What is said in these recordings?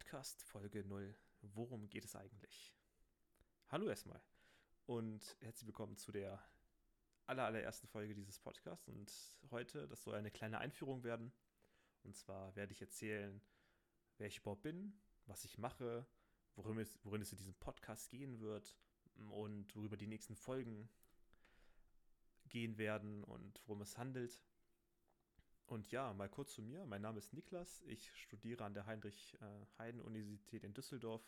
Podcast Folge 0. Worum geht es eigentlich? Hallo erstmal und herzlich willkommen zu der aller, allerersten Folge dieses Podcasts. Und heute, das soll eine kleine Einführung werden. Und zwar werde ich erzählen, wer ich überhaupt bin, was ich mache, worin es, worin es in diesem Podcast gehen wird und worüber die nächsten Folgen gehen werden und worum es handelt. Und ja, mal kurz zu mir. Mein Name ist Niklas. Ich studiere an der Heinrich-Heiden-Universität in Düsseldorf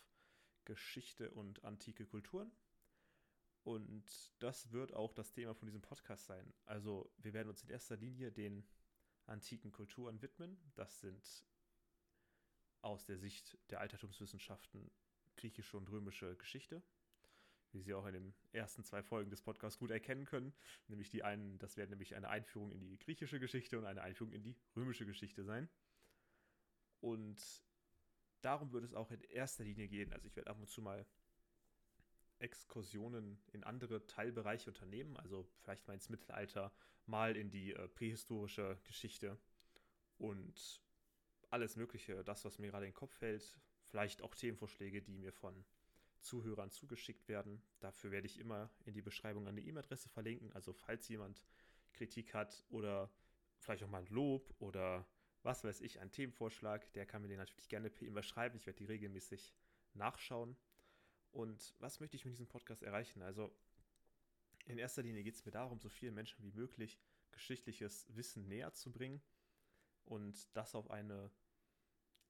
Geschichte und antike Kulturen. Und das wird auch das Thema von diesem Podcast sein. Also wir werden uns in erster Linie den antiken Kulturen widmen. Das sind aus der Sicht der Altertumswissenschaften griechische und römische Geschichte wie Sie auch in den ersten zwei Folgen des Podcasts gut erkennen können. Nämlich die einen, das werden nämlich eine Einführung in die griechische Geschichte und eine Einführung in die römische Geschichte sein. Und darum wird es auch in erster Linie gehen. Also ich werde ab und zu mal Exkursionen in andere Teilbereiche unternehmen, also vielleicht mal ins Mittelalter, mal in die äh, prähistorische Geschichte und alles Mögliche, das, was mir gerade in den Kopf fällt, vielleicht auch Themenvorschläge, die mir von Zuhörern zugeschickt werden. Dafür werde ich immer in die Beschreibung eine E-Mail-Adresse verlinken. Also falls jemand Kritik hat oder vielleicht auch mal ein Lob oder was weiß ich, ein Themenvorschlag, der kann mir den natürlich gerne per E-Mail schreiben. Ich werde die regelmäßig nachschauen. Und was möchte ich mit diesem Podcast erreichen? Also in erster Linie geht es mir darum, so vielen Menschen wie möglich geschichtliches Wissen näher zu bringen und das auf eine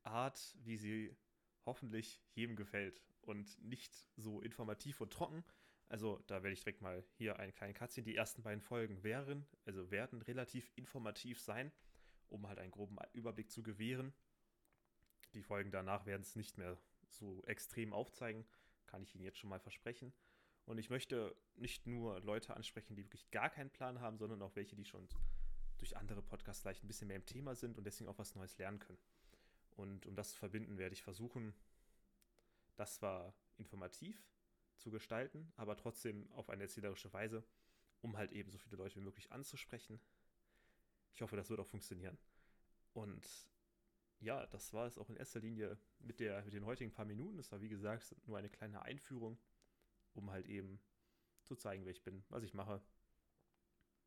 Art, wie sie hoffentlich jedem gefällt und nicht so informativ und trocken. Also da werde ich direkt mal hier einen kleinen Cutscene. Die ersten beiden Folgen wären, also werden relativ informativ sein, um halt einen groben Überblick zu gewähren. Die Folgen danach werden es nicht mehr so extrem aufzeigen, kann ich Ihnen jetzt schon mal versprechen. Und ich möchte nicht nur Leute ansprechen, die wirklich gar keinen Plan haben, sondern auch welche, die schon durch andere Podcasts vielleicht ein bisschen mehr im Thema sind und deswegen auch was Neues lernen können. Und um das zu verbinden, werde ich versuchen, das zwar informativ zu gestalten, aber trotzdem auf eine erzählerische Weise, um halt eben so viele Leute wie möglich anzusprechen. Ich hoffe, das wird auch funktionieren. Und ja, das war es auch in erster Linie mit, der, mit den heutigen paar Minuten. Es war, wie gesagt, nur eine kleine Einführung, um halt eben zu zeigen, wer ich bin, was ich mache,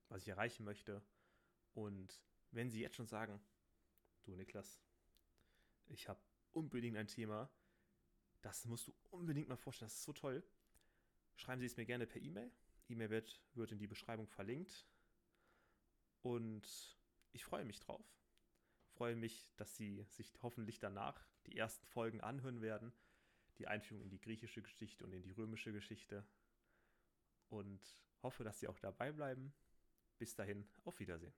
was ich erreichen möchte. Und wenn Sie jetzt schon sagen, du Niklas, ich habe unbedingt ein Thema, das musst du unbedingt mal vorstellen, das ist so toll. Schreiben Sie es mir gerne per E-Mail. E-Mail wird, wird in die Beschreibung verlinkt. Und ich freue mich drauf. Freue mich, dass Sie sich hoffentlich danach die ersten Folgen anhören werden. Die Einführung in die griechische Geschichte und in die römische Geschichte. Und hoffe, dass Sie auch dabei bleiben. Bis dahin, auf Wiedersehen.